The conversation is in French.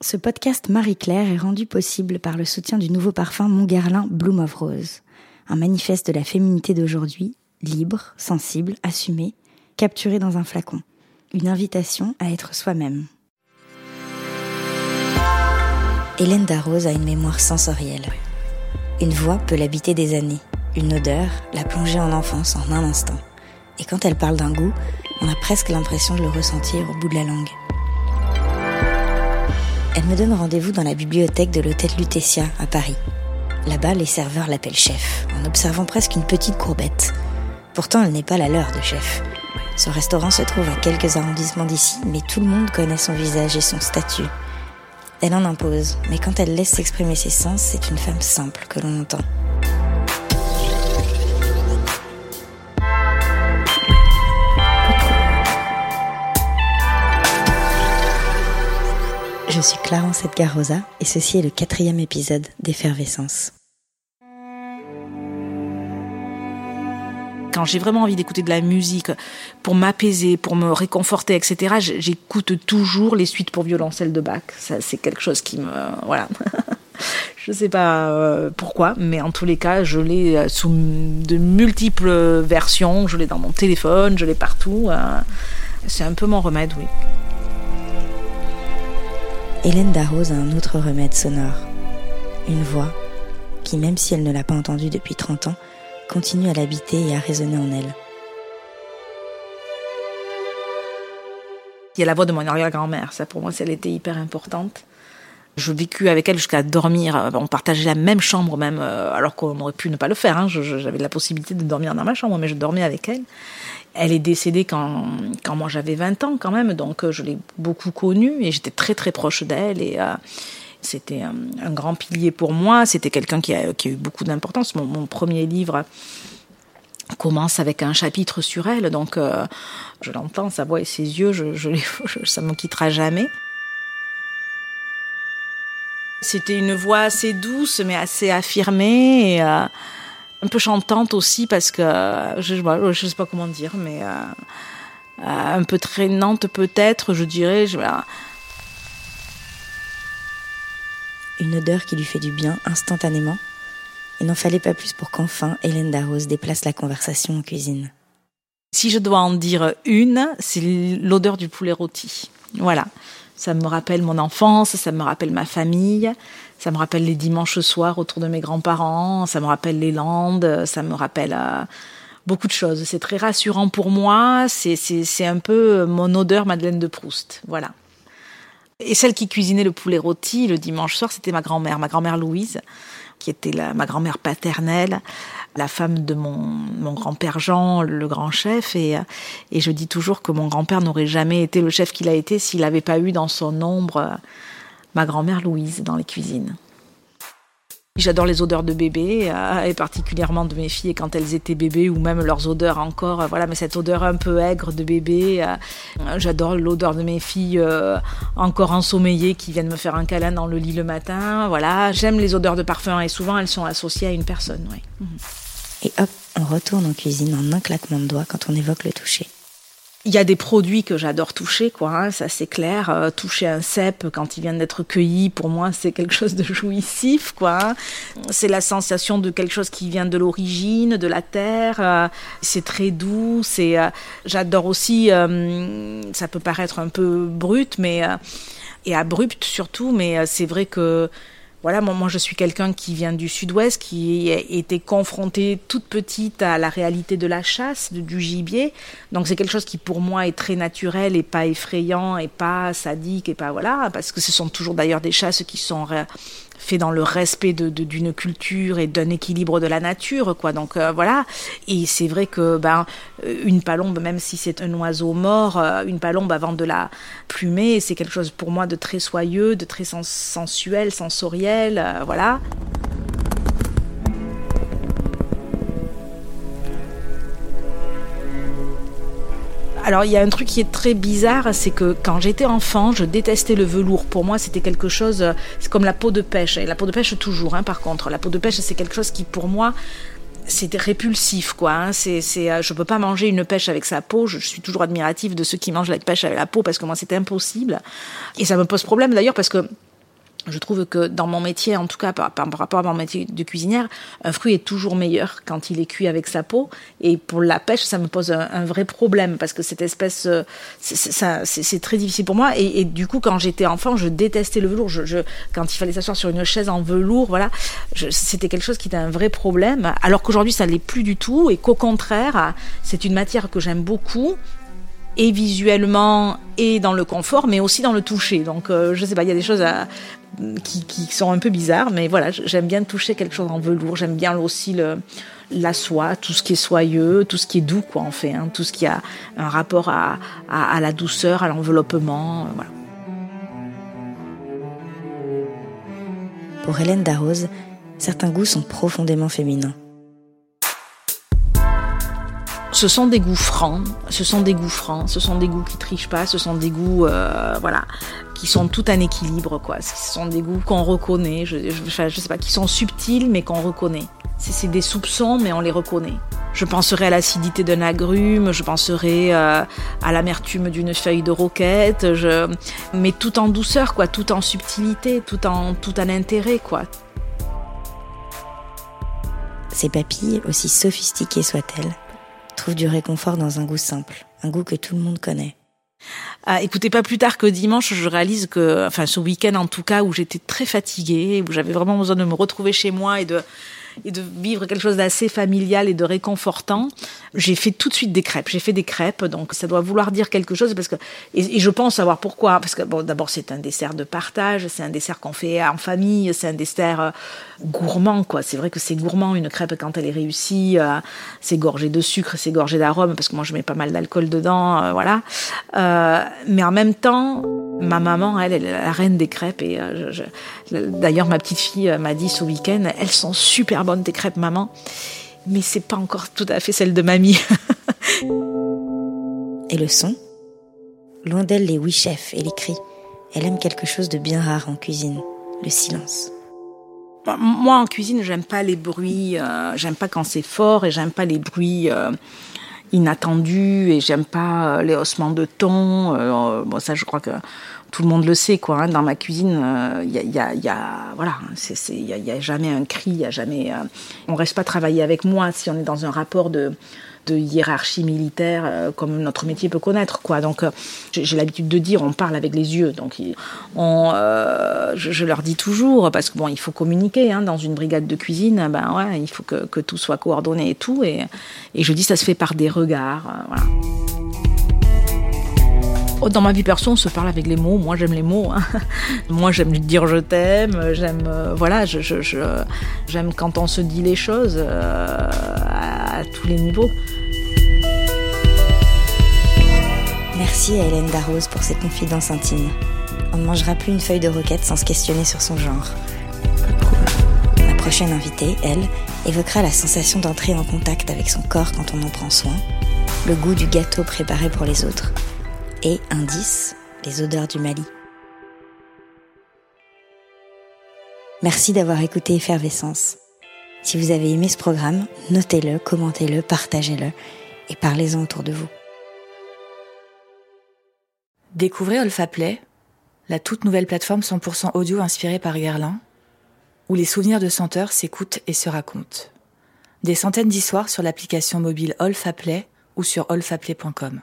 Ce podcast Marie-Claire est rendu possible par le soutien du nouveau parfum Montguerlin Bloom of Rose, un manifeste de la féminité d'aujourd'hui, libre, sensible, assumée, capturé dans un flacon. Une invitation à être soi-même. Hélène Darroze a une mémoire sensorielle. Une voix peut l'habiter des années, une odeur la plonger en enfance en un instant. Et quand elle parle d'un goût, on a presque l'impression de le ressentir au bout de la langue. Elle me donne rendez-vous dans la bibliothèque de l'hôtel Lutetia à Paris. Là-bas, les serveurs l'appellent chef, en observant presque une petite courbette. Pourtant, elle n'est pas la leur de chef. Son restaurant se trouve à quelques arrondissements d'ici, mais tout le monde connaît son visage et son statut. Elle en impose, mais quand elle laisse s'exprimer ses sens, c'est une femme simple que l'on entend. Je suis Clarence Edgar Rosa et ceci est le quatrième épisode d'Effervescence. Quand j'ai vraiment envie d'écouter de la musique pour m'apaiser, pour me réconforter, etc., j'écoute toujours les suites pour violoncelle de Bach. Ça, c'est quelque chose qui me, voilà. je sais pas euh, pourquoi, mais en tous les cas, je l'ai euh, sous de multiples versions. Je l'ai dans mon téléphone, je l'ai partout. Euh. c'est un peu mon remède, oui. Hélène Darroze a un autre remède sonore. Une voix qui, même si elle ne l'a pas entendue depuis 30 ans, continue à l'habiter et à résonner en elle. Il y a la voix de mon arrière-grand-mère. Ça, pour moi, elle était hyper importante. Je vécu avec elle jusqu'à dormir. On partageait la même chambre, même, euh, alors qu'on aurait pu ne pas le faire. Hein. J'avais la possibilité de dormir dans ma chambre, mais je dormais avec elle. Elle est décédée quand, quand moi j'avais 20 ans quand même, donc euh, je l'ai beaucoup connue et j'étais très très proche d'elle et euh, c'était un, grand pilier pour moi. C'était quelqu'un qui a, qui a, eu beaucoup d'importance. Mon, premier livre commence avec un chapitre sur elle, donc euh, je l'entends, sa voix et ses yeux, je, je, ça me quittera jamais. C'était une voix assez douce mais assez affirmée. Et, un peu chantante aussi parce que je ne sais pas comment dire, mais euh, euh, un peu traînante peut-être, je dirais. Je, Une odeur qui lui fait du bien instantanément. Il n'en fallait pas plus pour qu'enfin Hélène Darroze déplace la conversation en cuisine. Si je dois en dire une, c'est l'odeur du poulet rôti. Voilà. Ça me rappelle mon enfance, ça me rappelle ma famille, ça me rappelle les dimanches soirs autour de mes grands-parents, ça me rappelle les Landes, ça me rappelle euh, beaucoup de choses. C'est très rassurant pour moi, c'est un peu mon odeur Madeleine de Proust. Voilà. Et celle qui cuisinait le poulet rôti le dimanche soir, c'était ma grand-mère, ma grand-mère Louise, qui était ma grand-mère paternelle la femme de mon, grand-père Jean, le grand chef. Et, et je dis toujours que mon grand-père n'aurait jamais été le chef qu'il a été s'il n'avait pas eu dans son ombre euh, ma grand-mère Louise dans les cuisines. J'adore les odeurs de bébé, euh, et particulièrement de mes filles quand elles étaient bébés, ou même leurs odeurs encore. Euh, voilà, mais cette odeur un peu aigre de bébé. J'adore l'odeur de mes filles encore ensommeillées qui viennent me faire un câlin dans le lit le matin. Voilà, j'aime les odeurs de parfum et souvent elles sont associées à une personne. Oui. Et hop, on retourne en cuisine en un claquement de doigts quand on évoque le toucher. Il y a des produits que j'adore toucher, quoi. Hein, ça c'est clair. Euh, toucher un cèpe quand il vient d'être cueilli, pour moi, c'est quelque chose de jouissif, quoi. Hein. C'est la sensation de quelque chose qui vient de l'origine, de la terre. Euh, c'est très doux. C'est. Euh, j'adore aussi. ça peut paraître un peu brut, mais et abrupt surtout, mais c'est vrai que voilà, moi, je suis quelqu'un qui vient du sud-ouest, qui a été confronté toute petite à la réalité de la chasse, du gibier. Donc c'est quelque chose qui pour moi est très naturel et pas effrayant et pas sadique et pas voilà, parce que ce sont toujours d'ailleurs des chasses qui sont fait dans le respect de, d'une culture et d'un équilibre de la nature, quoi. Donc euh, voilà. Et c'est vrai que ben euh, une palombe, même si c'est un oiseau mort, euh, une palombe avant de la plumer, c'est quelque chose pour moi de très soyeux, de très sensuel, sensoriel, voilà. Alors il y a un truc qui est très bizarre, c'est que quand j'étais enfant, je détestais le velours. Pour moi, c'était quelque chose, c'est comme la peau de pêche. Et la peau de pêche toujours, hein, par contre. La peau de pêche, c'est quelque chose qui, pour moi, c'était répulsif quoi hein. c'est c'est euh, je peux pas manger une pêche avec sa peau je, suis toujours admirative de ceux qui mangent la pêche avec la peau parce que moi c'est impossible et ça me pose problème d'ailleurs parce que je trouve que dans mon métier, en tout cas par, rapport à mon métier de cuisinière, un fruit est toujours meilleur quand il est cuit avec sa peau. Et pour la pêche, ça me pose un, vrai problème parce que cette espèce, euh, c'est très difficile pour moi. Et, du coup, quand j'étais enfant, je détestais le velours. Quand il fallait s'asseoir sur une chaise en velours, voilà, c'était quelque chose qui était un vrai problème. Alors qu'aujourd'hui, ça l'est plus du tout et qu'au contraire, c'est une matière que j'aime beaucoup et visuellement et dans le confort, mais aussi dans le toucher. Donc, euh, je sais pas, il y a des choses qui, qui, sont un peu bizarres, mais voilà, j'aime bien toucher quelque chose en velours. J'aime bien aussi la soie, tout ce qui est soyeux, tout ce qui est doux, quoi, en fait, hein, tout ce qui a un rapport à, à, à la douceur, à l'enveloppement, euh, voilà. Pour Hélène Darroze, certains goûts sont profondément féminins. Ce sont des goûts francs, ce sont des goûts francs, ce sont des goûts qui trichent pas, ce sont des goûts, euh, voilà, qui sont tout en équilibre, quoi. Ce sont des goûts qu'on reconnaît, je, sais pas, qui sont subtils mais qu'on reconnaît. C'est des soupçons mais on les reconnaît. Je penserai à l'acidité d'un agrume, je penserai euh, à l'amertume d'une feuille de roquette, je... mais tout en douceur, quoi, tout en subtilité, tout en, tout en intérêt, quoi. Ces papilles, aussi sophistiquées soient-elles, trouve du réconfort dans un goût simple, un goût que tout le monde connaît. Ah, écoutez, pas plus tard que dimanche, je réalise que, enfin, ce week-end en tout cas, où j'étais très fatiguée, où j'avais vraiment besoin de me retrouver chez moi et de et de vivre quelque chose d'assez familial et de réconfortant, j'ai fait tout de suite des crêpes. J'ai fait des crêpes, donc ça doit vouloir dire quelque chose parce que et, je pense savoir pourquoi. Parce que bon, d'abord c'est un dessert de partage, c'est un dessert qu'on fait en famille, c'est un dessert euh, gourmand quoi. C'est vrai que c'est gourmand une crêpe quand elle est réussie, euh, c'est gorgé de sucre, c'est gorgé d'arômes parce que moi je mets pas mal d'alcool dedans, euh, voilà. Mais en même temps, ma maman, elle, elle est la reine des crêpes et euh, je, je, d'ailleurs ma petite fille m'a dit ce week-end, elles sont super bonnes tes crêpes maman, mais c'est pas encore tout à fait celle de mamie. et le son? Loin d'elle les oui chefs et les cris. Elle aime quelque chose de bien rare en cuisine, le silence. Moi en cuisine, j'aime pas les bruits, euh, j'aime pas quand c'est fort et j'aime pas les bruits euh, inattendus et j'aime pas euh, les haussements de ton. Euh, bon ça je crois que tout le monde le sait quoi. Hein, dans ma cuisine, il euh, y, a, y, a, voilà, il y y a, jamais un cri, il y a jamais. Euh, on reste pas travailler avec moi si on est dans un rapport de de hiérarchie militaire euh, comme notre métier peut connaître quoi donc euh, j'ai l'habitude de dire on parle avec les yeux donc on, euh, je, leur dis toujours parce que bon il faut communiquer hein, dans une brigade de cuisine ben ouais il faut que, que tout soit coordonné et tout et, et je dis ça se fait par des regards voilà dans ma vie perso, on se parle avec les mots. Moi, j'aime les mots. Hein. Moi, j'aime dire je t'aime. J'aime, voilà, je, quand on se dit les choses tous les niveaux. Merci à Hélène Darroze pour cette confidence intime. On ne mangera plus une feuille de roquette sans se questionner sur son genre. Ma prochaine invitée, elle, évoquera la sensation d'entrer en contact avec son corps quand on en prend soin, le goût du gâteau préparé pour les autres et indice, les odeurs du Mali. Merci d'avoir écouté Effervescence. Si vous avez aimé ce programme, notez-le, commentez-le, partagez-le et parlez-en autour de vous. Découvrez Olfaplay, la toute nouvelle plateforme 100% audio inspirée par Guerlain, où les souvenirs de senteurs s'écoutent et se racontent. Des centaines d'histoires sur l'application mobile Olfaplay ou sur olfaplay.com.